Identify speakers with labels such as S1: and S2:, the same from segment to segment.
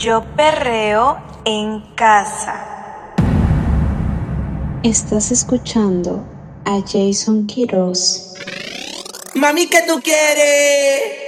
S1: Yo perreo en casa.
S2: Estás escuchando a Jason Quiroz.
S3: Mami, ¿qué tú quieres?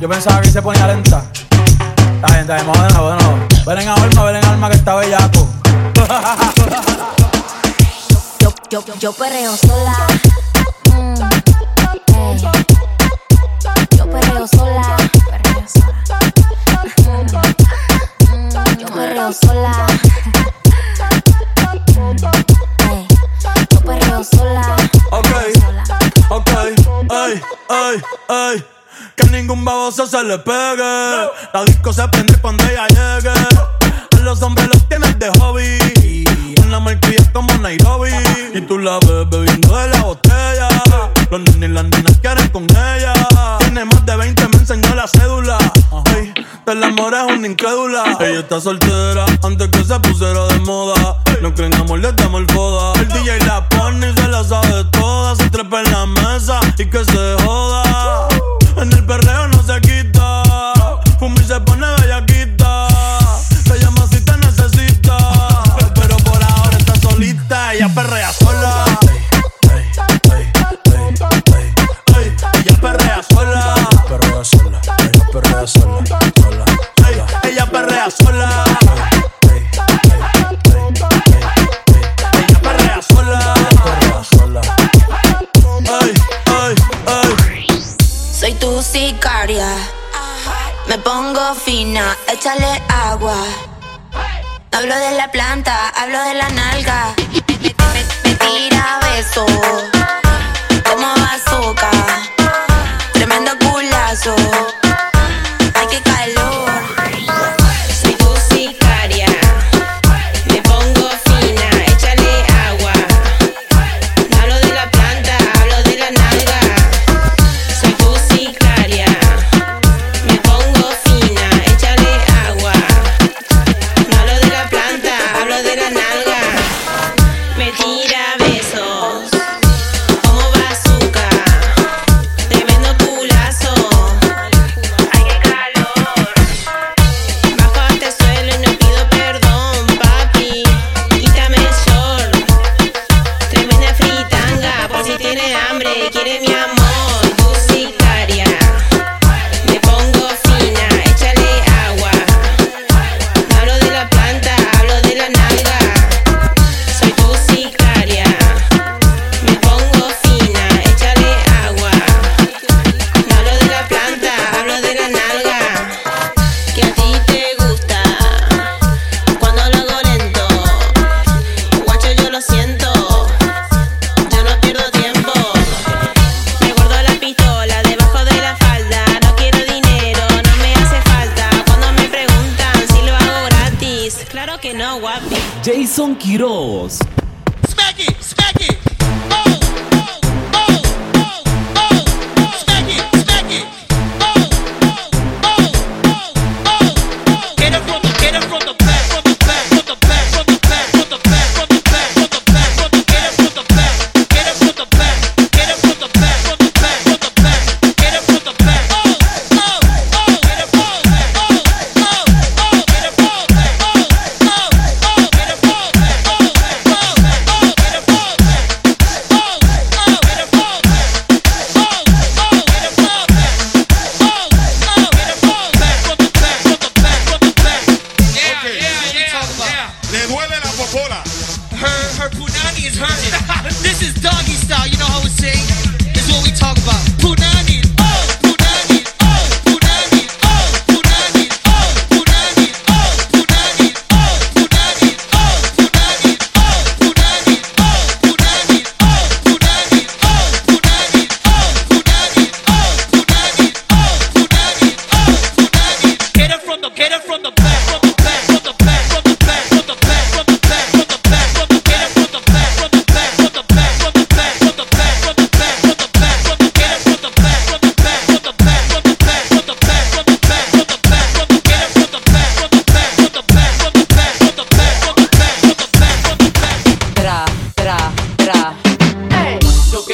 S4: Yo pensaba que se ponía lenta. La gente de moda, bueno. Ven en alma, ven en alma que está bellaco.
S5: Yo, yo, yo perreo sola. Mm. Yo perreo sola. Perreo sola. Mm, yo perreo sola. Ey. Yo perreo sola. Ok,
S6: ok, ay, ay, ay. Baboso se le pegue. La disco se prende cuando ella llegue. A los hombres los tienes de hobby. Una marquilla como Nairobi. Y tú la ves bebiendo de la botella. Los nenes y las nenas quieren con ella. Tiene más de 20, me enseñó la cédula. Ay, del amor es una incrédula. Ella está soltera antes que se pusiera de moda. No creen amor, le damos el foda. El DJ la pone y se la sabe toda. Se trepa en la mesa y que se joda. En el perreo no se pone
S7: Jason Quiroz.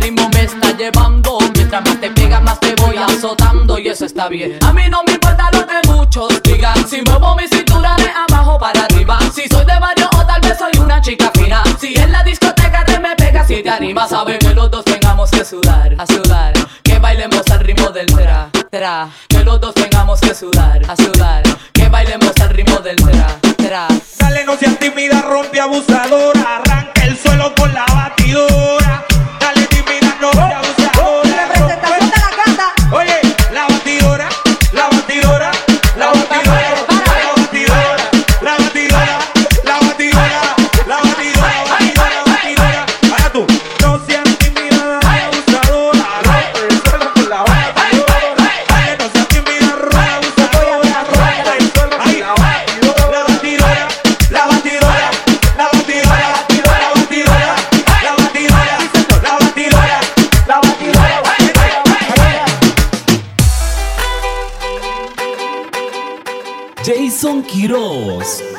S8: ritmo me está llevando. Mientras más te pega, más te voy azotando. Y eso está bien. A mí no me importa lo que muchos digan. Si muevo mi cintura de abajo para arriba. Si soy de barrio o tal vez soy una chica fina. Si en la discoteca te me pegas y te animas, sabe que los dos tengamos que sudar. A sudar. Que bailemos al ritmo del tra, tra. Que los dos tengamos que sudar. A sudar. Que bailemos al ritmo del tra, tra.
S9: Dale, no seas tímida, rompe abusadora. Arranca el suelo con la batidora.
S7: Quiroz.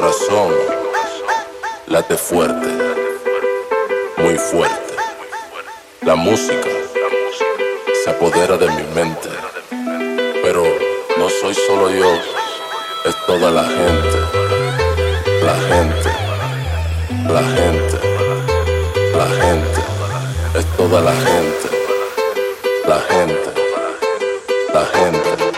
S10: corazón late fuerte, muy fuerte. La música se apodera de mi mente, pero no soy solo yo, es toda la gente, la gente, la gente, la gente, es toda la gente, la gente. La gente.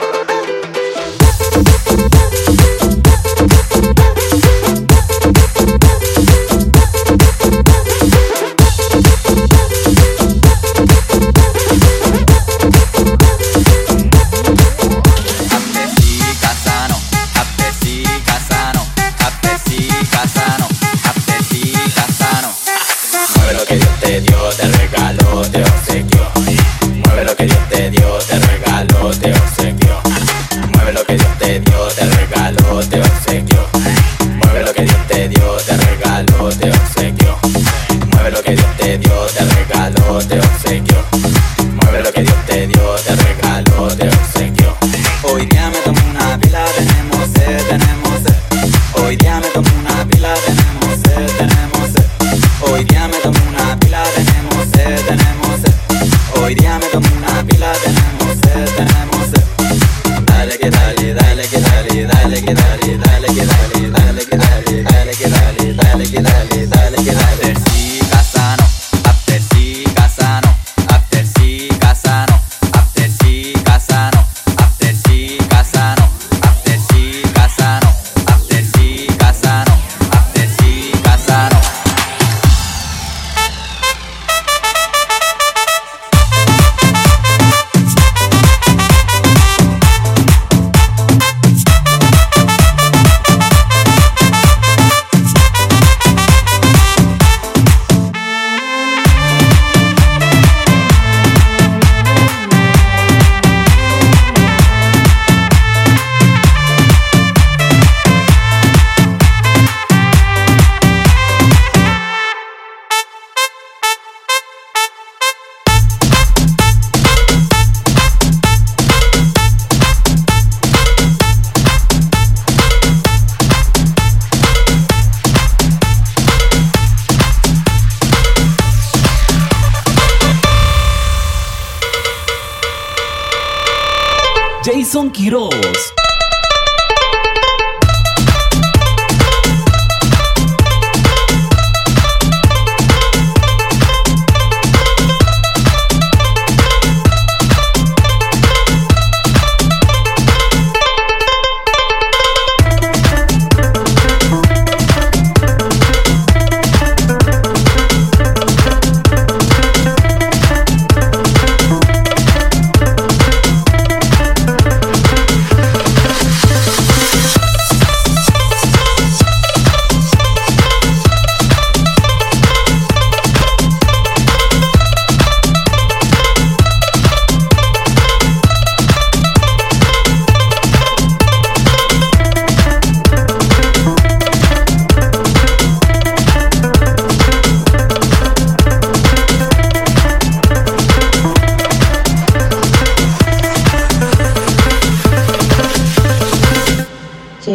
S7: Jason Quiroz.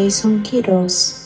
S2: Jason Quiroz.